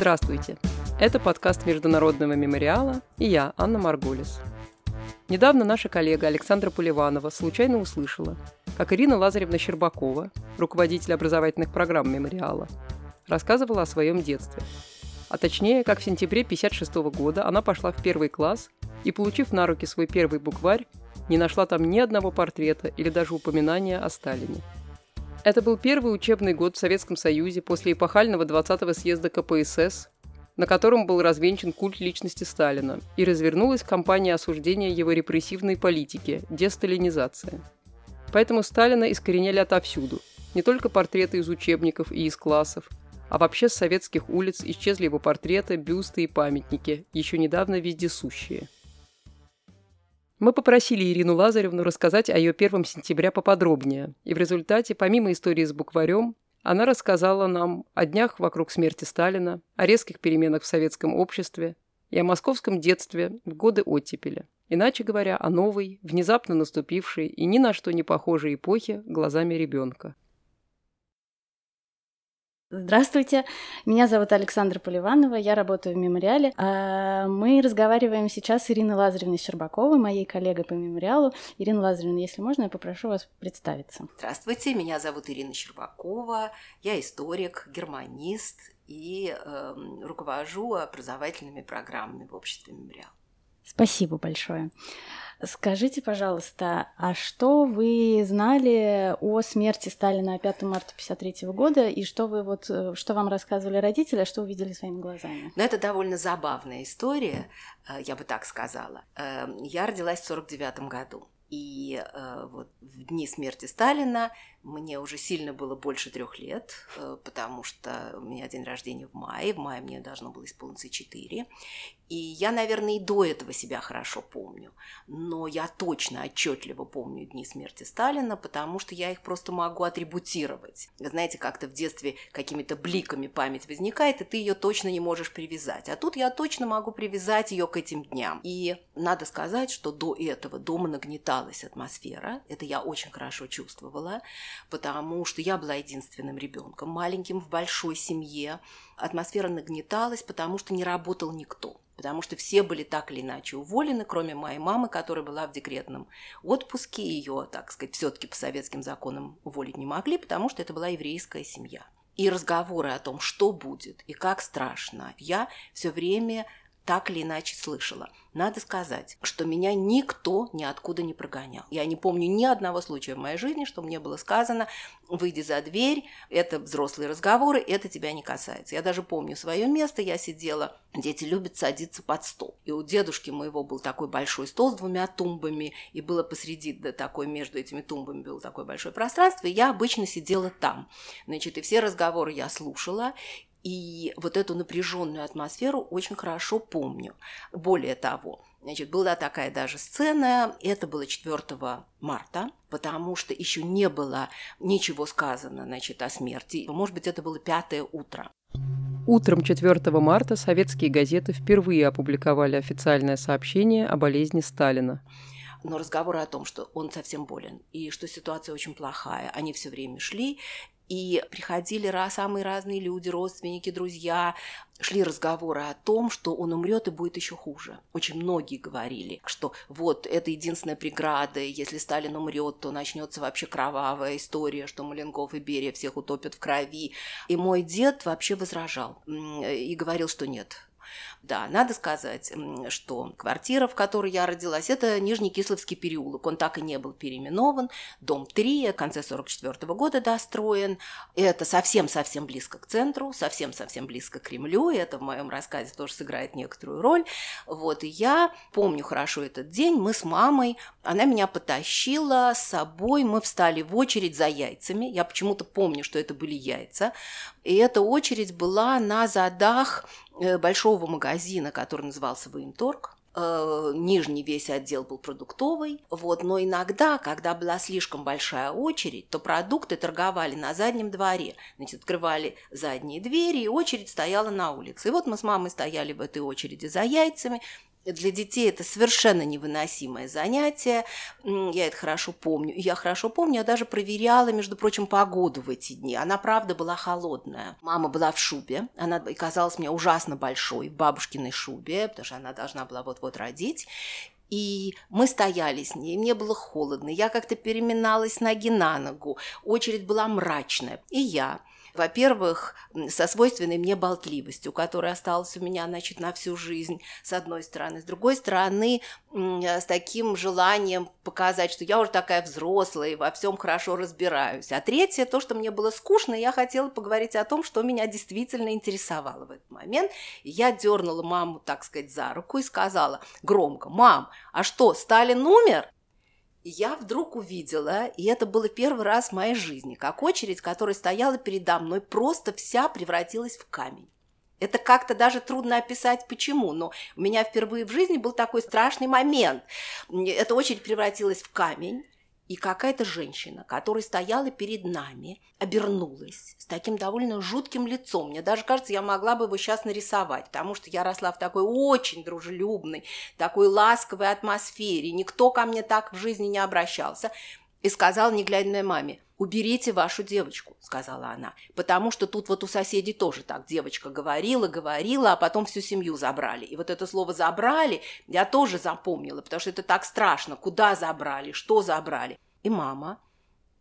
Здравствуйте! Это подкаст Международного мемориала и я, Анна Маргулис. Недавно наша коллега Александра Поливанова случайно услышала, как Ирина Лазаревна Щербакова, руководитель образовательных программ мемориала, рассказывала о своем детстве. А точнее, как в сентябре 1956 года она пошла в первый класс и, получив на руки свой первый букварь, не нашла там ни одного портрета или даже упоминания о Сталине. Это был первый учебный год в Советском Союзе после эпохального 20-го съезда КПСС, на котором был развенчан культ личности Сталина, и развернулась кампания осуждения его репрессивной политики – десталинизация. Поэтому Сталина искореняли отовсюду. Не только портреты из учебников и из классов, а вообще с советских улиц исчезли его портреты, бюсты и памятники, еще недавно вездесущие – мы попросили Ирину Лазаревну рассказать о ее 1 сентября поподробнее, и в результате, помимо истории с букварем, она рассказала нам о днях вокруг смерти Сталина, о резких переменах в советском обществе и о московском детстве в годы оттепели. Иначе говоря, о новой, внезапно наступившей и ни на что не похожей эпохе глазами ребенка. Здравствуйте, меня зовут Александра Поливанова, я работаю в мемориале. А, мы разговариваем сейчас с Ириной Лазаревной Щербаковой, моей коллегой по мемориалу. Ирина Лазаревна, если можно, я попрошу вас представиться. Здравствуйте, меня зовут Ирина Щербакова, я историк, германист и э, руковожу образовательными программами в обществе мемориал. Спасибо большое. Скажите, пожалуйста, а что вы знали о смерти Сталина 5 марта 1953 года и что вы вот, э, что вам рассказывали родители, а что увидели своими глазами? Ну, это довольно забавная история, э, я бы так сказала. Э, я родилась в 1949 году. И э, вот в дни смерти Сталина мне уже сильно было больше трех лет, э, потому что у меня день рождения в мае, в мае мне должно было исполниться четыре. И я, наверное, и до этого себя хорошо помню. Но я точно, отчетливо помню дни смерти Сталина, потому что я их просто могу атрибутировать. Знаете, как-то в детстве какими-то бликами память возникает, и ты ее точно не можешь привязать. А тут я точно могу привязать ее к этим дням. И надо сказать, что до этого дома нагнеталась атмосфера. Это я очень хорошо чувствовала, потому что я была единственным ребенком, маленьким в большой семье. Атмосфера нагнеталась, потому что не работал никто потому что все были так или иначе уволены, кроме моей мамы, которая была в декретном отпуске. Ее, так сказать, все-таки по советским законам уволить не могли, потому что это была еврейская семья. И разговоры о том, что будет и как страшно, я все время так или иначе слышала. Надо сказать, что меня никто ниоткуда не прогонял. Я не помню ни одного случая в моей жизни, что мне было сказано, выйди за дверь, это взрослые разговоры, это тебя не касается. Я даже помню свое место, я сидела, дети любят садиться под стол. И у дедушки моего был такой большой стол с двумя тумбами, и было посреди, да, такой, между этими тумбами было такое большое пространство, и я обычно сидела там. Значит, и все разговоры я слушала, и вот эту напряженную атмосферу очень хорошо помню. Более того, Значит, была такая даже сцена, это было 4 марта, потому что еще не было ничего сказано значит, о смерти. Может быть, это было пятое утро. Утром 4 марта советские газеты впервые опубликовали официальное сообщение о болезни Сталина. Но разговоры о том, что он совсем болен и что ситуация очень плохая, они все время шли. И приходили самые разные люди, родственники, друзья, шли разговоры о том, что он умрет и будет еще хуже. Очень многие говорили, что вот это единственная преграда, если Сталин умрет, то начнется вообще кровавая история, что Маленков и Берия всех утопят в крови. И мой дед вообще возражал и говорил, что нет, да, надо сказать, что квартира, в которой я родилась, это Нижний Кисловский переулок. Он так и не был переименован. Дом 3, в конце 44 -го года достроен. Это совсем-совсем близко к центру, совсем-совсем близко к Кремлю. И это в моем рассказе тоже сыграет некоторую роль. Вот, и я помню хорошо этот день. Мы с мамой, она меня потащила с собой. Мы встали в очередь за яйцами. Я почему-то помню, что это были яйца. И эта очередь была на задах большого магазина, который назывался «Военторг», э, нижний весь отдел был продуктовый, вот, но иногда, когда была слишком большая очередь, то продукты торговали на заднем дворе, значит, открывали задние двери, и очередь стояла на улице. И вот мы с мамой стояли в этой очереди за яйцами, Для детей это совершенно невыносимое занятие. Я это хорошо помню. Я хорошо помню, я даже проверяла, между прочим, погоду в эти дни. Она, правда, была холодная. Мама была в шубе. Она казалась мне ужасно большой, в бабушкиной шубе, потому что она должна была вот-вот родить. И мы стояли с ней, мне было холодно, я как-то переминалась ноги на ногу, очередь была мрачная. И я во-первых, со свойственной мне болтливостью, которая осталась у меня, значит, на всю жизнь, с одной стороны. С другой стороны, с таким желанием показать, что я уже такая взрослая и во всем хорошо разбираюсь. А третье, то, что мне было скучно, я хотела поговорить о том, что меня действительно интересовало в этот момент. И я дернула маму, так сказать, за руку и сказала громко, «Мам, а что, Сталин умер?» Я вдруг увидела, и это было первый раз в моей жизни, как очередь, которая стояла передо мной, просто вся превратилась в камень. Это как-то даже трудно описать, почему, но у меня впервые в жизни был такой страшный момент. Эта очередь превратилась в камень, и какая-то женщина, которая стояла перед нами, обернулась с таким довольно жутким лицом. Мне даже кажется, я могла бы его сейчас нарисовать, потому что я росла в такой очень дружелюбной, такой ласковой атмосфере. Никто ко мне так в жизни не обращался. И сказала, не глядя на маме, «Уберите вашу девочку», — сказала она, «потому что тут вот у соседей тоже так девочка говорила, говорила, а потом всю семью забрали. И вот это слово «забрали» я тоже запомнила, потому что это так страшно. Куда забрали, что забрали? И мама,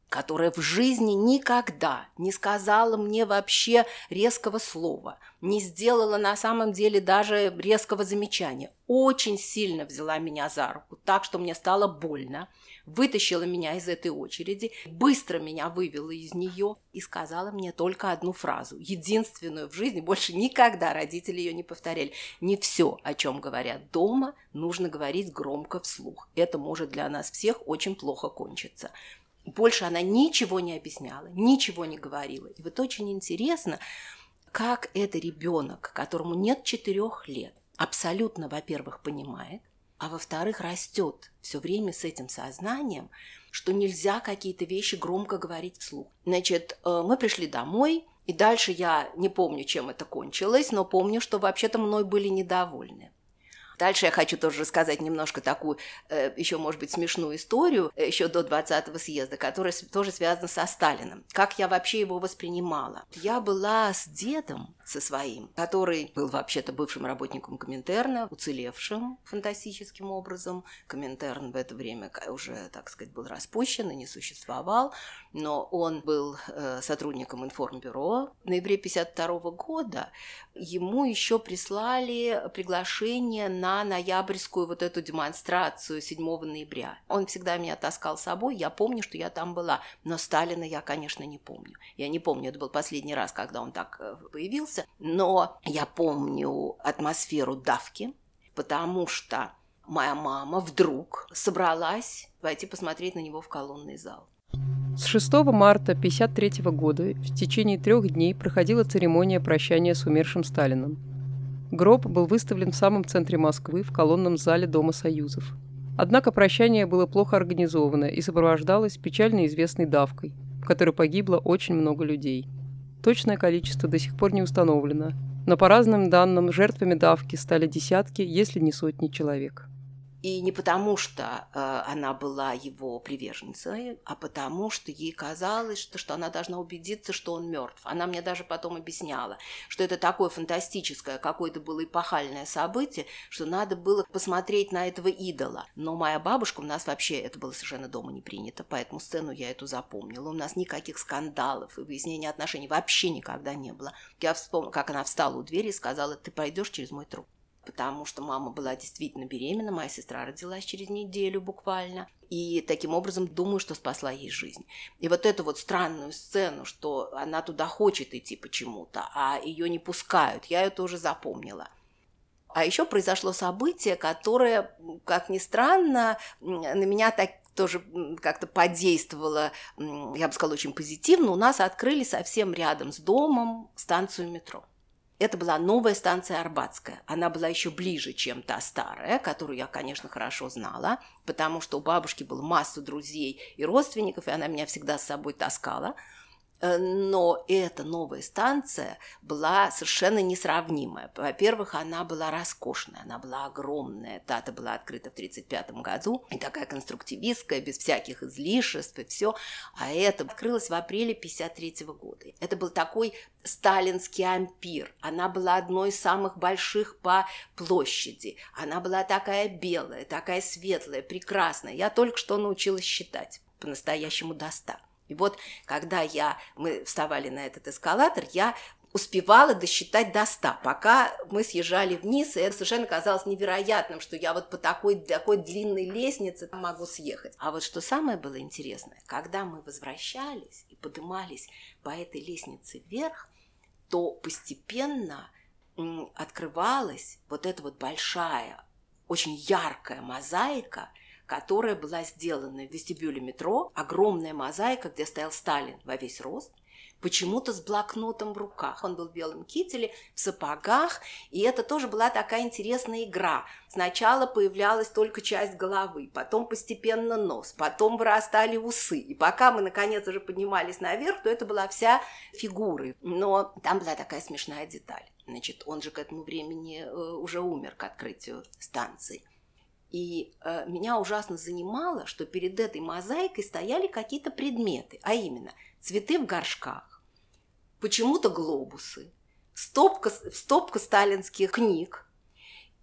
которая в жизни никогда не сказала мне вообще резкого слова, не сделала на самом деле даже резкого замечания, очень сильно взяла меня за руку, так что мне стало больно, вытащила меня из этой очереди, быстро меня вывела из нее и сказала мне только одну фразу, единственную в жизни, больше никогда родители ее не повторяли. Не все, о чем говорят дома, нужно говорить громко вслух. Это может для нас всех очень плохо кончиться. Больше она ничего не объясняла, ничего не говорила. И вот очень интересно, как это ребенок, которому нет четырех лет, абсолютно, во-первых, понимает, а во-вторых, растет все время с этим сознанием, что нельзя какие-то вещи громко говорить вслух. Значит, э, мы пришли домой, и дальше я не помню, чем это кончилось, но помню, что вообще-то мной были недовольны. Дальше я хочу тоже рассказать немножко такую, э, еще, может быть, смешную историю, э, еще до 20-го съезда, которая тоже связана со Сталиным. Как я вообще его воспринимала. Я была с дедом, со своим, который был вообще-то бывшим работником Коминтерна, уцелевшим фантастическим образом. Коминтерн в это время уже, так сказать, был распущен и не существовал, но он был э, сотрудником информбюро. В ноябре 1952 года ему еще прислали приглашение на ноябрьскую вот эту демонстрацию 7 ноября. Он всегда меня таскал с собой, я помню, что я там была, но Сталина я, конечно, не помню. Я не помню, это был последний раз, когда он так э, появился, улице, но я помню атмосферу давки, потому что моя мама вдруг собралась пойти посмотреть на него в колонный зал. С 6 марта 1953 года в течение трех дней проходила церемония прощания с умершим Сталином. Гроб был выставлен в самом центре Москвы в колонном зале Дома Союзов. Однако прощание было плохо организовано и сопровождалось печально известной давкой, в которой погибло очень много людей – Точное количество до сих пор не установлено, но по разным данным жертвами давки стали десятки, если не сотни человек. И не потому, что э, она была его приверженцей, а потому, что ей казалось, что, что она должна убедиться, что он мертв. Она мне даже потом объясняла, что это такое фантастическое, какое-то было эпохальное событие, что надо было посмотреть на этого идола. Но моя бабушка, у нас вообще это было совершенно дома не принято, поэтому сцену я эту запомнила. У нас никаких скандалов и выяснения отношений вообще никогда не было. Я вспомнила, как она встала у двери и сказала, ты пойдешь через мой труп потому что мама была действительно беременна, моя сестра родилась через неделю буквально. И таким образом думаю, что спасла ей жизнь. И вот эту вот странную сцену, что она туда хочет идти почему-то, а ее не пускают, я это уже запомнила. А еще произошло событие, которое, как ни странно, на меня так тоже как-то подействовало, я бы сказала, очень позитивно. У нас открыли совсем рядом с домом станцию метро. Это была новая станция Арбатская. Она была еще ближе, чем та старая, которую я, конечно, хорошо знала, потому что у бабушки было масса друзей и родственников, и она меня всегда с собой таскала. Э, но эта новая станция была совершенно несравнимая. Во-первых, она была роскошная, она была огромная. Дата была открыта в 1935 году, и такая конструктивистская, без всяких излишеств и все. А это открылось в апреле 1953 года. Это был такой сталинский ампир. Она была одной из самых больших по площади. Она была такая белая, такая светлая, прекрасная. Я только что научилась считать по-настоящему до ста. И вот, когда я, мы вставали на этот эскалатор, я успевала досчитать до ста, пока мы съезжали вниз, и это совершенно казалось невероятным, что я вот по такой, такой длинной лестнице могу съехать. А вот что самое было интересное, когда мы возвращались и поднимались по этой лестнице вверх, то постепенно открывалась вот эта вот большая, очень яркая мозаика – которая была сделана в вестибюле метро, огромная мозаика, где стоял Сталин во весь рост, почему-то с блокнотом в руках. Он был в белом кителе, в сапогах, и это тоже была такая интересная игра. Сначала появлялась только часть головы, потом постепенно нос, потом вырастали усы. И пока мы, наконец, уже поднимались наверх, то это была вся фигура. Но там была такая смешная деталь. Значит, он же к этому времени э, уже умер к открытию станции. И э, меня ужасно занимало, что перед этой мозаикой стояли какие-то предметы, а именно цветы в горшках, почему-то глобусы, стопка, стопка сталинских книг,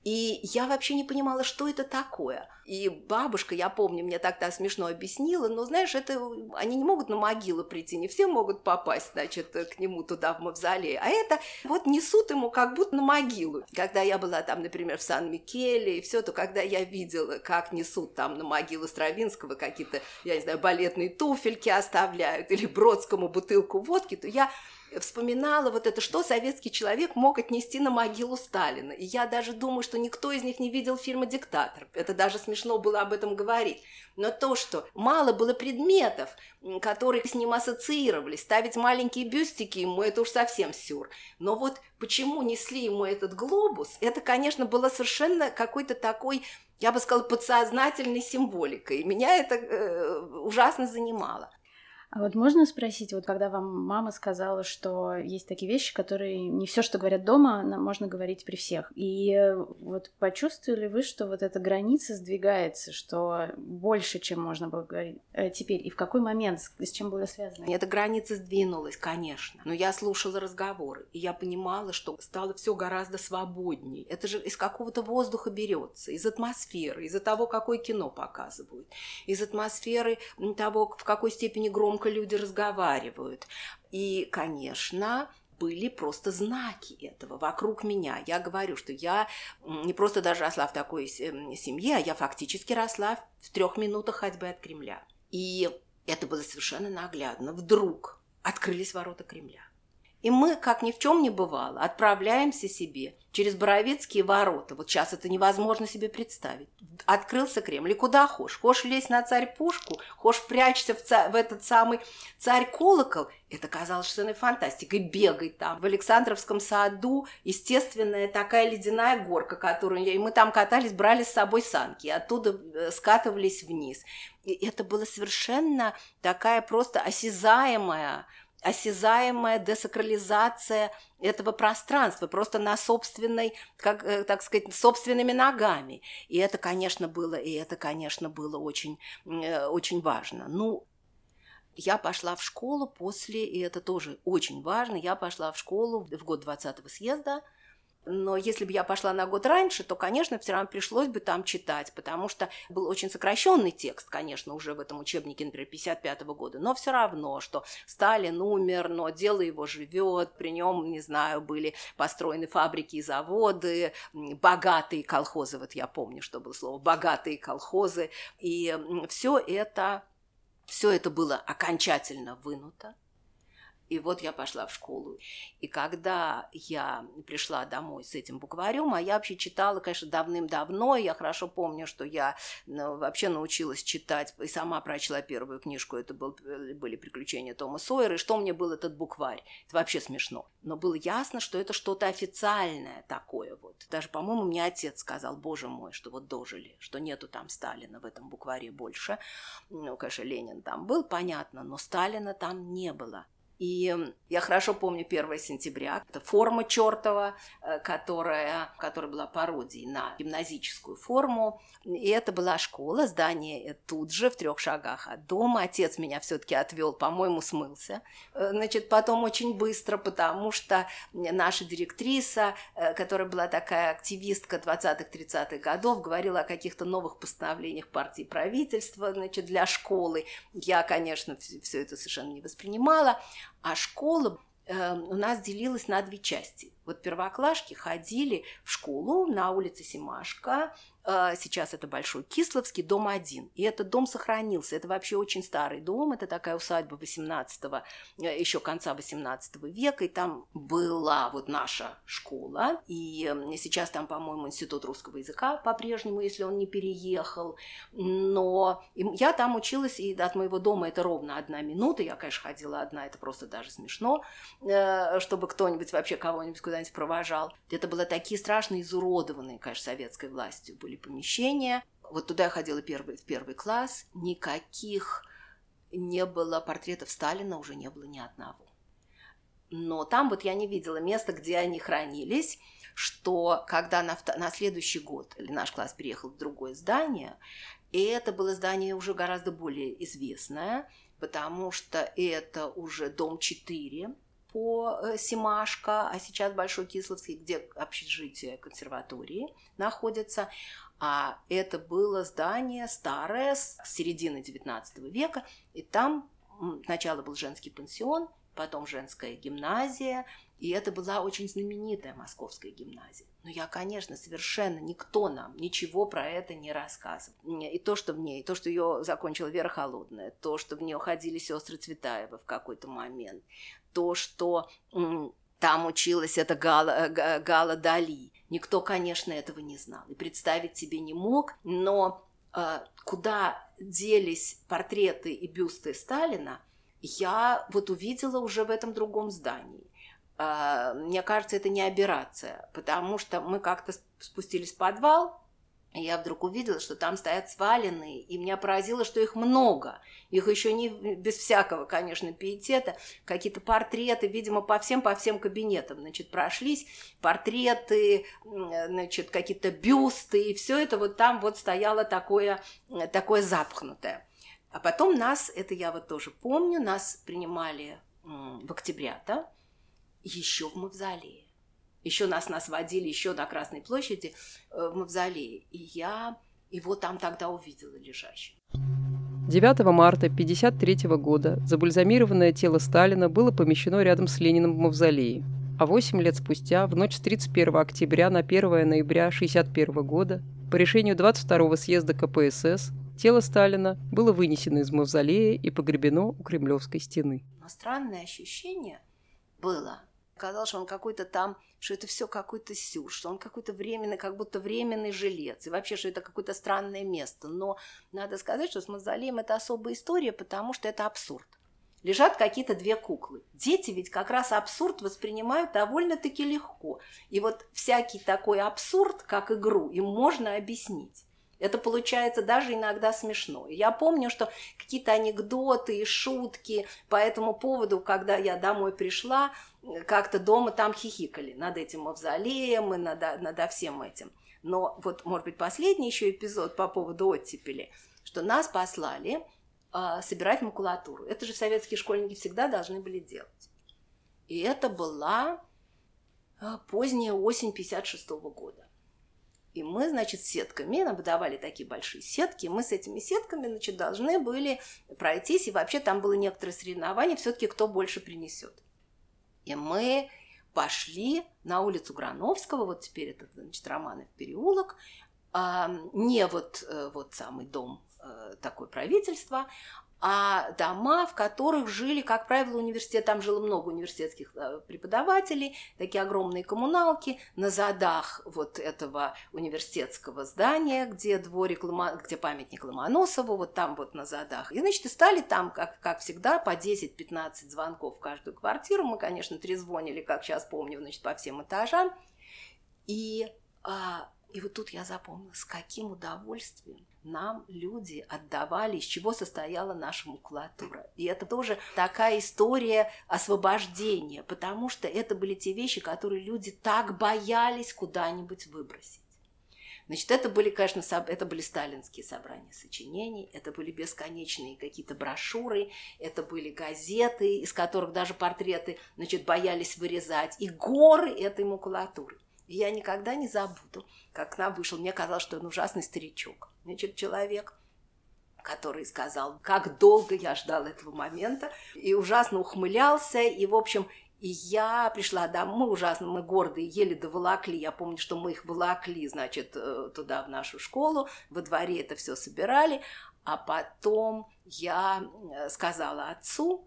и я вообще не понимала, что это такое. И бабушка, я помню, мне тогда смешно объяснила, но, знаешь, это они не могут на могилу прийти, не все могут попасть, значит, к нему туда в мавзолей, а это вот несут ему как будто на могилу. Когда я была там, например, в Сан-Микеле и все, то когда я видела, как несут там на могилу Стравинского какие-то, я не знаю, балетные туфельки оставляют или Бродскому бутылку водки, то я вспоминала вот это, что советский человек мог отнести на могилу Сталина. И я даже думаю, что никто из них не видел фильма «Диктатор». Это даже смешно было об этом говорить. Но то, что мало было предметов, которые с ним ассоциировались, ставить маленькие бюстики ему, это уж совсем сюр. Но вот почему несли ему этот глобус, это, конечно, было совершенно какой-то такой я бы сказала, подсознательной символикой. Меня это э, ужасно занимало. А вот можно спросить, вот когда вам мама сказала, что есть такие вещи, которые не все, что говорят дома, можно говорить при всех. И э, вот почувствовали вы, что вот эта граница сдвигается, что больше, чем можно было говорить э, теперь? И в какой момент, с, чем было связано? Эта граница сдвинулась, конечно. Но я слушала разговоры, и я понимала, что стало все гораздо свободней. Это же из какого-то воздуха берется, из атмосферы, из-за того, какое кино показывают, из атмосферы того, в какой степени громко громко люди разговаривают. И, конечно, были просто знаки этого вокруг меня. Я говорю, что я не просто даже росла в такой семье, а я фактически росла в трех минутах ходьбы от Кремля. И это было совершенно наглядно. Вдруг открылись ворота Кремля. И мы, как ни в чем не бывало, отправляемся себе через Боровицкие ворота. Вот сейчас это невозможно себе представить. Открылся Кремль. И куда хошь? Хошь лезть на царь-пушку, хошь прячься в, ца- в этот самый царь-колокол. Это казалось совершенно фантастикой. Бегай там. В Александровском саду естественная такая ледяная горка, которую. И мы там катались, брали с собой санки. И оттуда э, скатывались вниз. И это было совершенно такая просто осязаемая осязаемая десакрализация этого пространства, просто на собственной, как, э, так сказать, собственными ногами. И это, конечно, было, и это, конечно, было очень, э, очень важно. Ну, я пошла в школу после, и это тоже очень важно, я пошла в школу в год 20-го съезда – но если бы я пошла на год раньше, то, конечно, все равно пришлось бы там читать, потому что был очень сокращенный текст, конечно, уже в этом учебнике, например, 55 -го года. Но все равно, что Сталин умер, но дело его живет, при нем, не знаю, были построены фабрики и заводы, богатые колхозы, вот я помню, что было слово, богатые колхозы, и все это, все это было окончательно вынуто и вот я пошла в школу. И когда я пришла домой с этим букварем, а я вообще читала, конечно, давным-давно, я хорошо помню, что я ну, вообще научилась читать, и сама прочла первую книжку, это был, были «Приключения Тома Сойера», и что мне был этот букварь? Это вообще смешно. Но было ясно, что это что-то официальное такое вот. Даже, по-моему, мне отец сказал, боже мой, что вот дожили, что нету там Сталина в этом букваре больше. Ну, конечно, Ленин там был, понятно, но Сталина там не было. И я хорошо помню 1 сентября. Это форма чертова, э, которая, которая была пародией на гимназическую форму. И это была школа, здание тут же, в трех шагах от дома. Отец меня все-таки отвел, по-моему, смылся. Э, значит, потом очень быстро, потому что наша директриса, э, которая была такая активистка 20-30-х годов, говорила о каких-то новых постановлениях партии правительства значит, для школы. Я, конечно, все это совершенно не воспринимала. А школа э, у нас делилась на две части. Вот первоклашки ходили в школу на улице Симашка, а, сейчас это Большой Кисловский, дом один. И этот дом сохранился. Это вообще очень старый дом. Это такая усадьба 18 э, еще конца 18 века. И там была вот наша школа. И сейчас там, по-моему, Институт русского языка по-прежнему, если он не переехал. Но я там училась, и от моего дома это ровно одна минута. Я, конечно, ходила одна, это просто даже смешно, э, чтобы кто-нибудь вообще кого-нибудь куда-нибудь провожал. Это было такие страшно изуродованные, конечно, советской властью были помещения. Вот туда я ходила первый, в первый класс. Никаких не было портретов Сталина, уже не было ни одного. Но там вот я не видела места, где они хранились, что когда на, на следующий год наш класс переехал в другое здание, и это было здание уже гораздо более известное, потому что это уже дом 4, по э, Симашко, а сейчас Большой Кисловский, где общежитие консерватории находится. А это было здание старое, с середины XIX века, и там сначала был женский пансион, потом женская гимназия, и это была очень знаменитая московская гимназия. Но я, конечно, совершенно никто нам ничего про это не рассказывал. И то, что в ней, то, что ее закончила Вера Холодная, то, что в нее ходили сестры Цветаева в какой-то момент, то, что там училась эта Гала, Гала Дали. Никто, конечно, этого не знал и представить себе не мог, но э, куда делись портреты и бюсты Сталина, я вот увидела уже в этом другом здании. Э, мне кажется, это не операция, потому что мы как-то спустились в подвал, я вдруг увидела, что там стоят сваленные, и меня поразило, что их много. Их еще не без всякого, конечно, пиетета, какие-то портреты, видимо, по всем, по всем кабинетам, значит, прошлись, портреты, значит, какие-то бюсты, и все это вот там вот стояло такое, такое запхнутое. А потом нас, это я вот тоже помню, нас принимали в октября-то еще в мавзолее. Еще нас нас водили еще на Красной площади э, в мавзолее. И я его там тогда увидела лежащим. 9 марта 1953 года забальзамированное тело Сталина было помещено рядом с Лениным в мавзолее. А 8 лет спустя, в ночь с 31 октября на 1 ноября 1961 года, по решению 22-го съезда КПСС, тело Сталина было вынесено из мавзолея и погребено у Кремлевской стены. Но странное ощущение было, Казалось, что он какой-то там, что это все какой-то сюр, что он какой-то временный, как будто временный жилец, и вообще, что это какое-то странное место. Но надо сказать, что с мавзолеем это особая история, потому что это абсурд. Лежат какие-то две куклы. Дети ведь как раз абсурд воспринимают довольно-таки легко. И вот всякий такой абсурд, как игру, им можно объяснить. Это получается даже иногда смешно. Я помню, что какие-то анекдоты и шутки по этому поводу, когда я домой пришла, как-то дома там хихикали над этим мавзолеем и над, над всем этим. Но вот, может быть, последний еще эпизод по поводу оттепели, что нас послали э, собирать макулатуру. Это же советские школьники всегда должны были делать. И это была э, поздняя осень 56 -го года. И мы, значит, сетками, нам выдавали такие большие сетки, мы с этими сетками, значит, должны были пройтись, и вообще там было некоторое соревнование, все-таки кто больше принесет. И мы пошли на улицу Грановского, вот теперь это, значит, Романов переулок, не вот, э, вот самый дом э, такое правительство, а дома, в которых жили, как правило, университет, там жило много университетских э, преподавателей, такие огромные коммуналки на задах вот этого университетского здания, где дворик, где памятник Ломоносову, вот там вот на задах. И, значит, и стали там, как, как всегда, по 10-15 звонков в каждую квартиру. Мы, конечно, трезвонили, как сейчас помню, значит, по всем этажам. И, а, и вот тут я запомнила, с каким удовольствием нам люди отдавали, из чего состояла наша макулатура. И это тоже такая история освобождения, потому что это были те вещи, которые люди так боялись куда-нибудь выбросить. Значит, это были, конечно, это были сталинские собрания сочинений, это были бесконечные какие-то брошюры, это были газеты, из которых даже портреты, значит, боялись вырезать, и горы этой макулатуры. И я никогда не забуду, как к нам вышел. Мне казалось, что он ужасный старичок. Значит, человек, который сказал, как долго я ждал этого момента, и ужасно ухмылялся, и, в общем, и я пришла домой ужасно, мы гордые, еле доволокли. Я помню, что мы их волокли, значит, э, туда, в нашу школу, во дворе это все собирали. А потом я э, сказала отцу,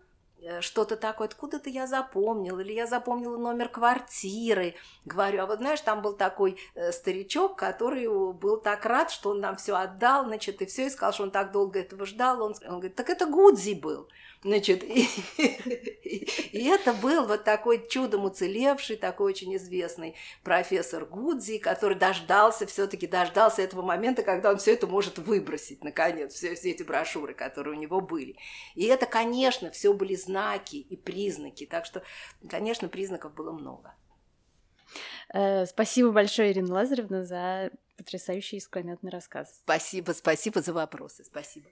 что-то такое, откуда-то я запомнила, или я запомнила номер квартиры. Говорю, а вот знаешь, там был такой э, старичок, который был так рад, что он нам все отдал, значит, и все, и сказал, что он так долго этого ждал. Он, он говорит, так это Гудзи был. Значит, и, и это был вот такой чудом уцелевший, такой очень известный профессор Гудзи, который дождался, все-таки дождался этого момента, когда он все это может выбросить, наконец, все, все эти брошюры, которые у него были. И это, конечно, все были знаки и признаки, так что, конечно, признаков было много. Э, спасибо большое, Ирина Лазаревна, за потрясающий искрометный рассказ. Спасибо, спасибо за вопросы, спасибо.